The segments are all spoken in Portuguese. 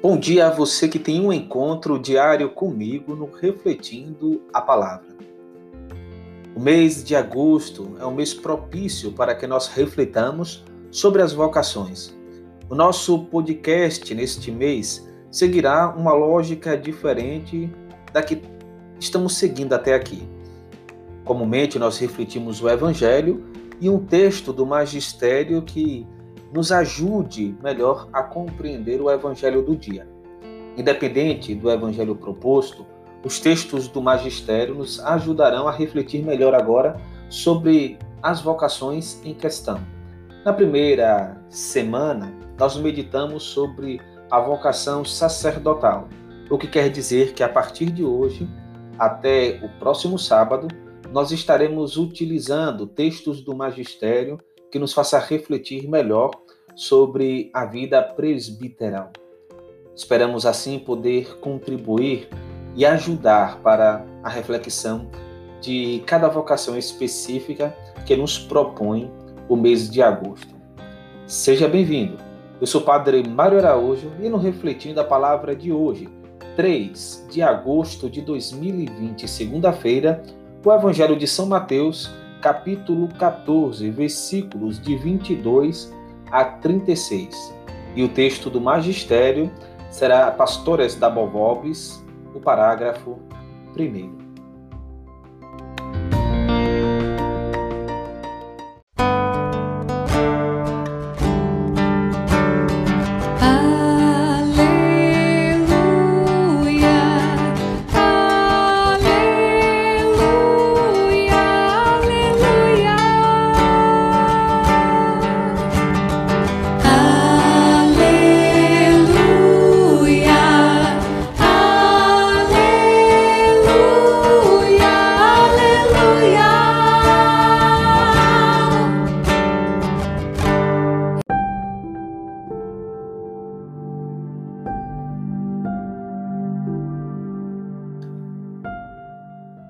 Bom dia a você que tem um encontro diário comigo no Refletindo a Palavra. O mês de agosto é um mês propício para que nós refletamos sobre as vocações. O nosso podcast neste mês seguirá uma lógica diferente da que estamos seguindo até aqui. Comumente nós refletimos o Evangelho e um texto do magistério que nos ajude melhor a compreender o Evangelho do dia. Independente do Evangelho proposto, os textos do magistério nos ajudarão a refletir melhor agora sobre as vocações em questão. Na primeira semana, nós meditamos sobre a vocação sacerdotal, o que quer dizer que a partir de hoje até o próximo sábado, nós estaremos utilizando textos do magistério que nos faça refletir melhor sobre a vida presbiteral. Esperamos assim poder contribuir e ajudar para a reflexão de cada vocação específica que nos propõe o mês de agosto. Seja bem-vindo. Eu sou o Padre Mário Araújo e no Refletindo a Palavra de hoje, 3 de agosto de 2020, segunda-feira, o Evangelho de São Mateus, capítulo 14, versículos de 22 a 36. E o texto do magistério será Pastores da Bovobis, o parágrafo 1.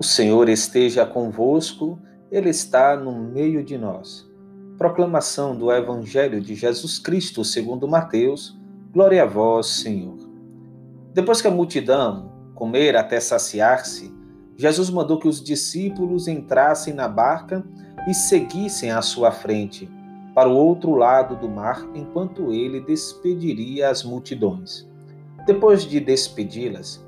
Senhor esteja convosco, Ele está no meio de nós. Proclamação do Evangelho de Jesus Cristo segundo Mateus. Glória a vós, Senhor. Depois que a multidão comer até saciar-se, Jesus mandou que os discípulos entrassem na barca e seguissem à sua frente, para o outro lado do mar, enquanto ele despediria as multidões. Depois de despedi-las,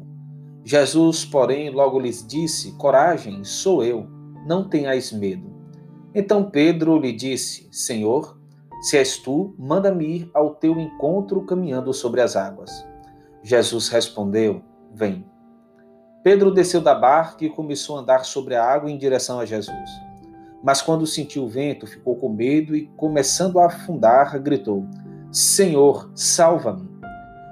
Jesus, porém, logo lhes disse: Coragem, sou eu, não tenhais medo. Então Pedro lhe disse: Senhor, se és tu, manda-me ir ao teu encontro caminhando sobre as águas. Jesus respondeu: Vem. Pedro desceu da barca e começou a andar sobre a água em direção a Jesus. Mas quando sentiu o vento, ficou com medo e, começando a afundar, gritou: Senhor, salva-me.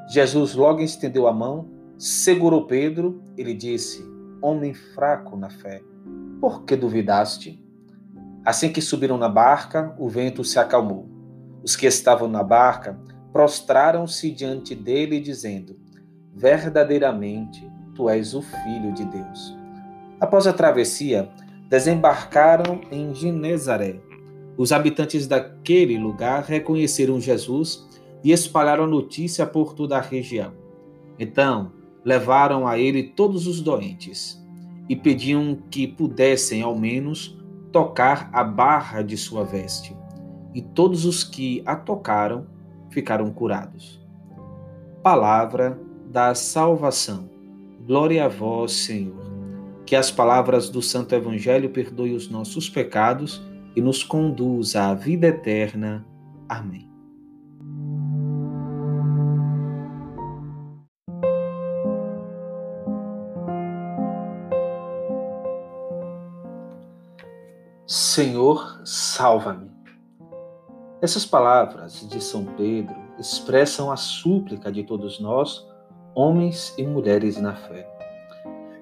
Jesus logo estendeu a mão segurou Pedro e lhe disse: Homem fraco na fé, por que duvidaste? Assim que subiram na barca, o vento se acalmou. Os que estavam na barca prostraram-se diante dele, dizendo: Verdadeiramente, tu és o Filho de Deus. Após a travessia, desembarcaram em Genezaré. Os habitantes daquele lugar reconheceram Jesus e espalharam a notícia por toda a região. Então, levaram a ele todos os doentes e pediam que pudessem, ao menos, tocar a barra de sua veste. E todos os que a tocaram ficaram curados. Palavra da salvação. Glória a vós, Senhor. Que as palavras do Santo Evangelho perdoem os nossos pecados e nos conduza à vida eterna. Amém. Senhor, salva-me. Essas palavras de São Pedro expressam a súplica de todos nós, homens e mulheres na fé.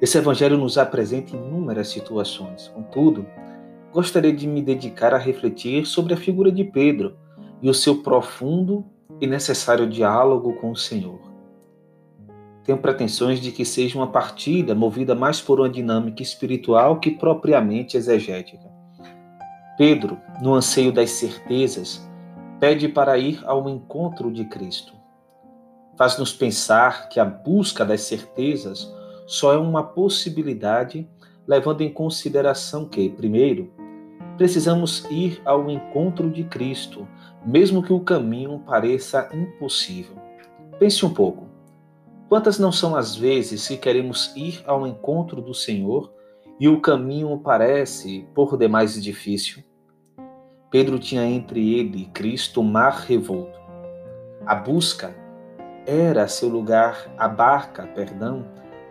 Esse evangelho nos apresenta inúmeras situações. Contudo, gostaria de me dedicar a refletir sobre a figura de Pedro e o seu profundo e necessário diálogo com o Senhor. Tenho pretensões de que seja uma partida movida mais por uma dinâmica espiritual que propriamente exegética. Pedro, no anseio das certezas, pede para ir ao encontro de Cristo. Faz-nos pensar que a busca das certezas só é uma possibilidade, levando em consideração que, primeiro, precisamos ir ao encontro de Cristo, mesmo que o caminho pareça impossível. Pense um pouco. Quantas não são as vezes que queremos ir ao encontro do Senhor e o caminho parece por demais difícil? Pedro tinha entre ele e Cristo mar revolto. A busca era seu lugar, a barca, perdão,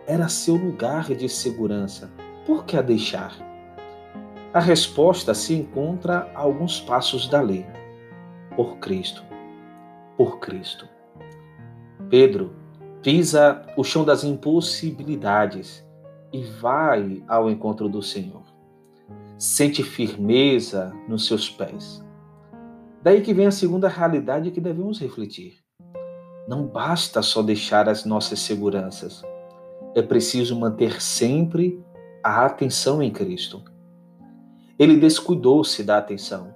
era seu lugar de segurança. Por que a deixar? A resposta se encontra a alguns passos da lei. Por Cristo. Por Cristo. Pedro pisa o chão das impossibilidades e vai ao encontro do Senhor sente firmeza nos seus pés. Daí que vem a segunda realidade que devemos refletir. Não basta só deixar as nossas seguranças. É preciso manter sempre a atenção em Cristo. Ele descuidou-se da atenção,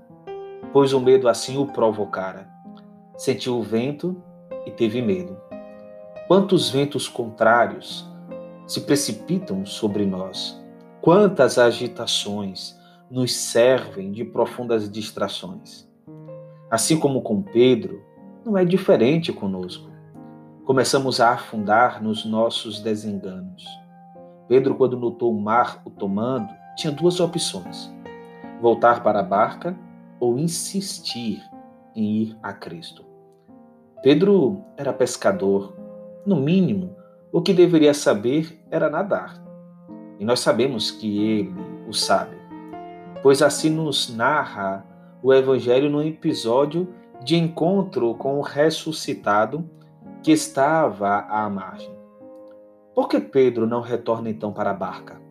pois o medo assim o provocara. Sentiu o vento e teve medo. Quantos ventos contrários se precipitam sobre nós? Quantas agitações nos servem de profundas distrações. Assim como com Pedro, não é diferente conosco. Começamos a afundar nos nossos desenganos. Pedro, quando notou o mar o tomando, tinha duas opções: voltar para a barca ou insistir em ir a Cristo. Pedro era pescador. No mínimo, o que deveria saber era nadar. E nós sabemos que ele o sabe, pois assim nos narra o Evangelho no episódio de encontro com o ressuscitado que estava à margem. Por que Pedro não retorna então para a barca?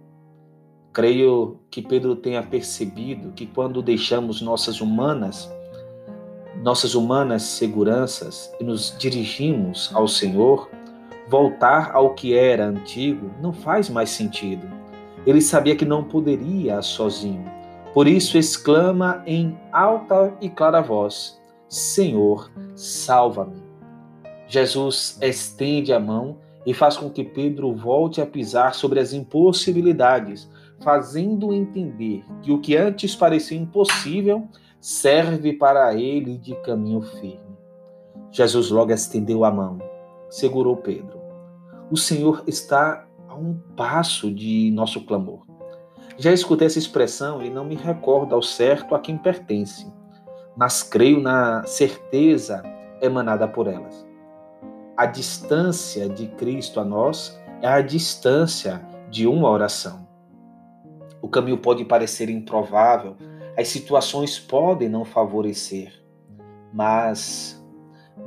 Creio que Pedro tenha percebido que quando deixamos nossas humanas, nossas humanas seguranças e nos dirigimos ao Senhor, voltar ao que era antigo não faz mais sentido. Ele sabia que não poderia sozinho. Por isso exclama em alta e clara voz: Senhor, salva-me. Jesus estende a mão e faz com que Pedro volte a pisar sobre as impossibilidades, fazendo entender que o que antes parecia impossível serve para ele de caminho firme. Jesus logo estendeu a mão, segurou Pedro. O Senhor está a um passo de nosso clamor. Já escutei essa expressão e não me recordo ao certo a quem pertence, mas creio na certeza emanada por elas. A distância de Cristo a nós é a distância de uma oração. O caminho pode parecer improvável, as situações podem não favorecer, mas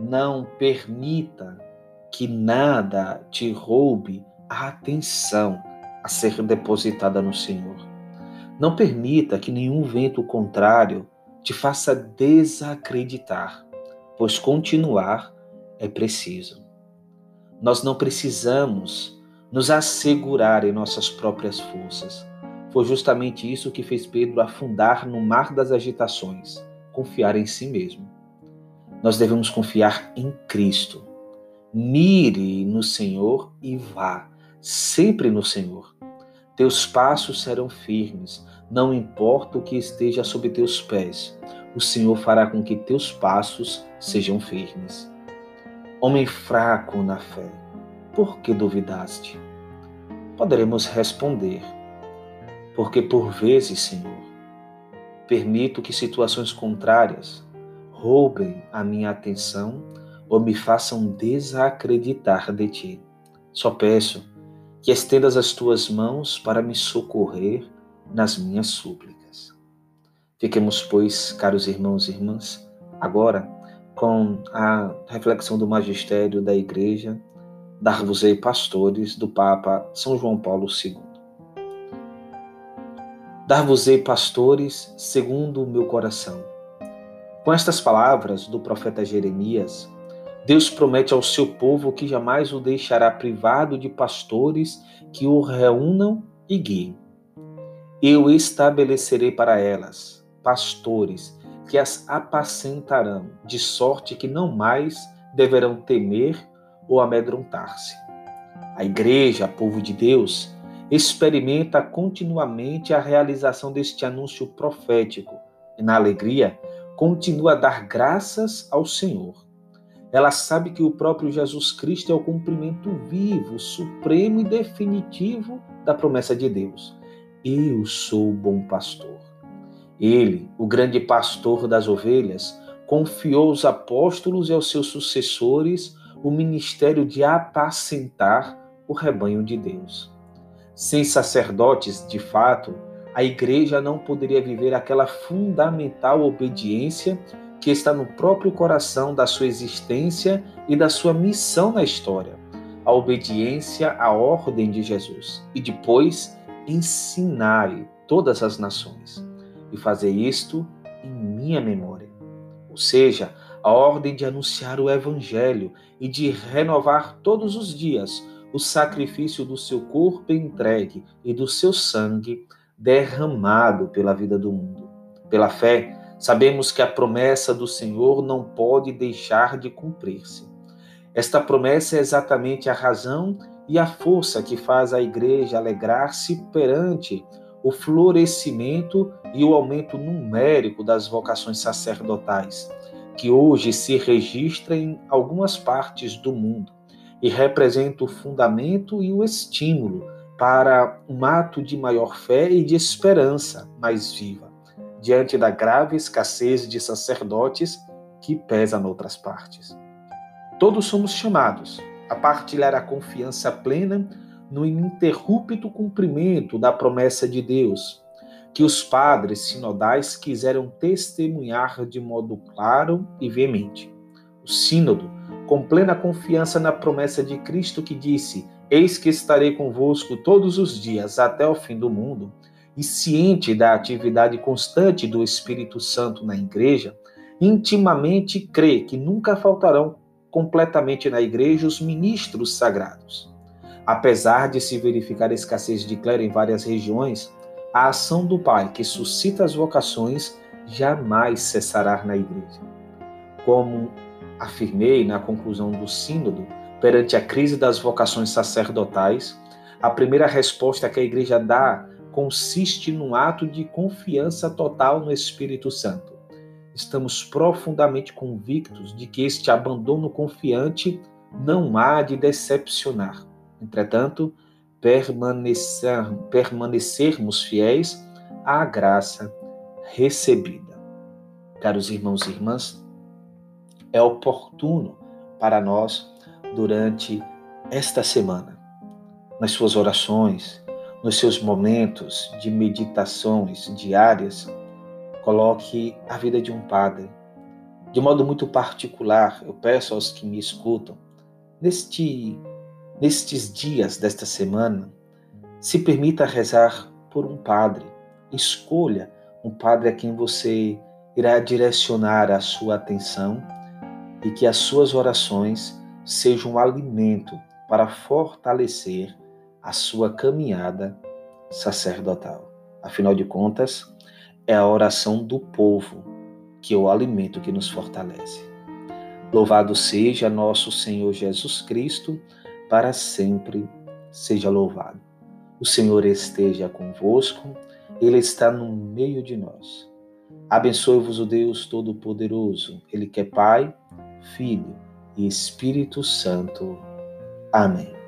não permita que nada te roube a atenção a ser depositada no Senhor. Não permita que nenhum vento contrário te faça desacreditar, pois continuar é preciso. Nós não precisamos nos assegurar em nossas próprias forças. Foi justamente isso que fez Pedro afundar no mar das agitações, confiar em si mesmo. Nós devemos confiar em Cristo. Mire no Senhor e vá sempre no Senhor. Teus passos serão firmes, não importa o que esteja sob teus pés, o Senhor fará com que teus passos sejam firmes. Homem fraco na fé, por que duvidaste? Poderemos responder, porque por vezes, Senhor, permito que situações contrárias roubem a minha atenção ou me façam desacreditar de ti. Só peço que estendas as tuas mãos para me socorrer nas minhas súplicas. Fiquemos, pois, caros irmãos e irmãs, agora com a reflexão do magistério da Igreja, Dar-vos-ei pastores, do Papa São João Paulo II. Dar-vos-ei pastores segundo o meu coração. Com estas palavras do profeta Jeremias, Deus promete ao seu povo que jamais o deixará privado de pastores que o reúnam e guiem. Eu estabelecerei para elas pastores que as apacentarão, de sorte que não mais deverão temer ou amedrontar-se. A igreja, povo de Deus, experimenta continuamente a realização deste anúncio profético e, na alegria, continua a dar graças ao Senhor. Ela sabe que o próprio Jesus Cristo é o cumprimento vivo, supremo e definitivo da promessa de Deus. Eu sou o bom pastor. Ele, o grande pastor das ovelhas, confiou aos apóstolos e aos seus sucessores o ministério de apacentar o rebanho de Deus. Sem sacerdotes, de fato, a igreja não poderia viver aquela fundamental obediência que está no próprio coração da sua existência e da sua missão na história, a obediência à ordem de Jesus. E depois, ensinai todas as nações, e fazer isto em minha memória. Ou seja, a ordem de anunciar o Evangelho e de renovar todos os dias o sacrifício do seu corpo entregue e do seu sangue derramado pela vida do mundo. Pela fé, sabemos que a promessa do Senhor não pode deixar de cumprir-se. Esta promessa é exatamente a razão e a força que faz a igreja alegrar-se perante o florescimento e o aumento numérico das vocações sacerdotais, que hoje se registra em algumas partes do mundo e representa o fundamento e o estímulo para um ato de maior fé e de esperança mais viva, diante da grave escassez de sacerdotes que pesa noutras partes. Todos somos chamados a partilhar a confiança plena no ininterrupto cumprimento da promessa de Deus, que os padres sinodais quiseram testemunhar de modo claro e veemente. O Sínodo, com plena confiança na promessa de Cristo que disse: Eis que estarei convosco todos os dias até o fim do mundo, e ciente da atividade constante do Espírito Santo na Igreja, intimamente crê que nunca faltarão completamente na Igreja os ministros sagrados. Apesar de se verificar a escassez de clero em várias regiões, a ação do Pai que suscita as vocações jamais cessará na Igreja. Como afirmei na conclusão do Sínodo, perante a crise das vocações sacerdotais, a primeira resposta que a Igreja dá consiste num ato de confiança total no Espírito Santo. Estamos profundamente convictos de que este abandono confiante não há de decepcionar. Entretanto, permanecer, permanecermos fiéis à graça recebida. Caros irmãos e irmãs, é oportuno para nós, durante esta semana, nas suas orações, nos seus momentos de meditações diárias, coloque a vida de um padre. De modo muito particular, eu peço aos que me escutam, neste nestes dias desta semana, se permita rezar por um padre. Escolha um padre a quem você irá direcionar a sua atenção e que as suas orações sejam um alimento para fortalecer a sua caminhada sacerdotal. Afinal de contas, é a oração do povo que é o alimento que nos fortalece. Louvado seja nosso Senhor Jesus Cristo para sempre seja louvado. O Senhor esteja convosco, Ele está no meio de nós. Abençoe-vos o Deus Todo-Poderoso, Ele que é Pai, Filho e Espírito Santo. Amém.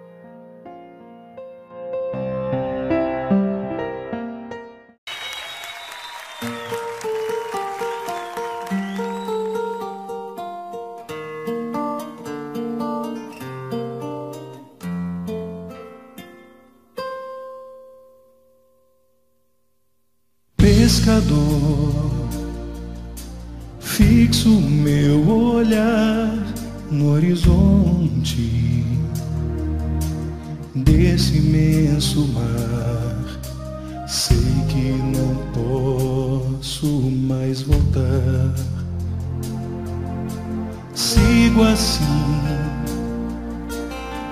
fixo meu olhar no horizonte desse imenso mar. Sei que não posso mais voltar. Sigo assim,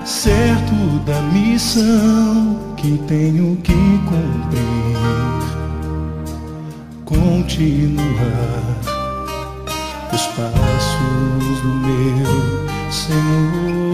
certo da missão que tenho que cumprir. Continuar os passos do meu Senhor.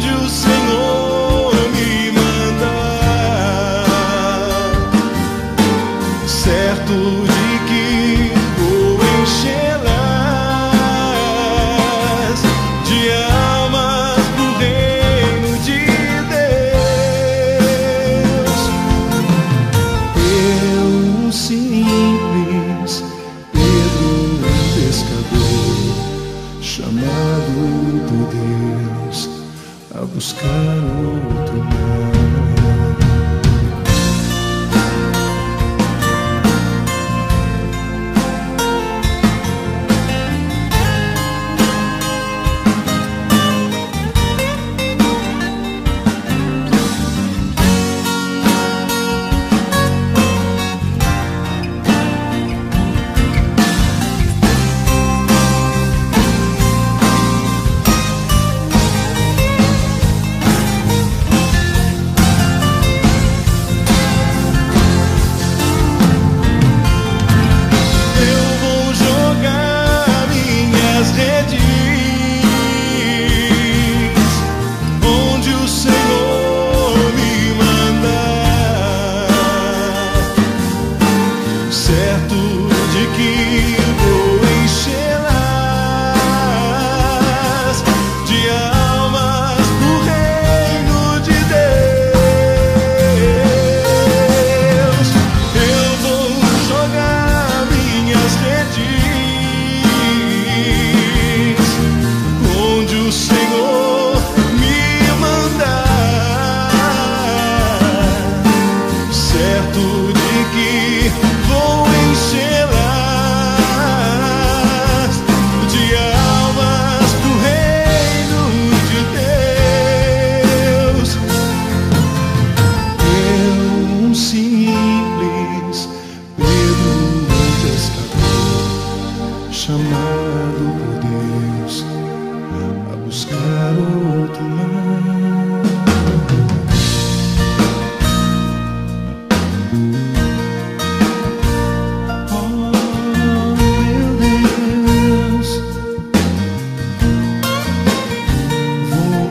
you say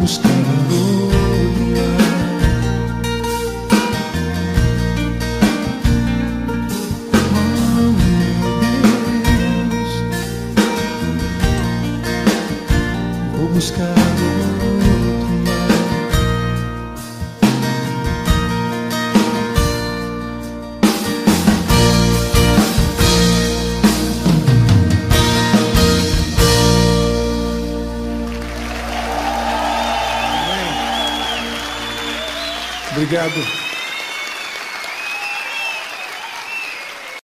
buscar. году.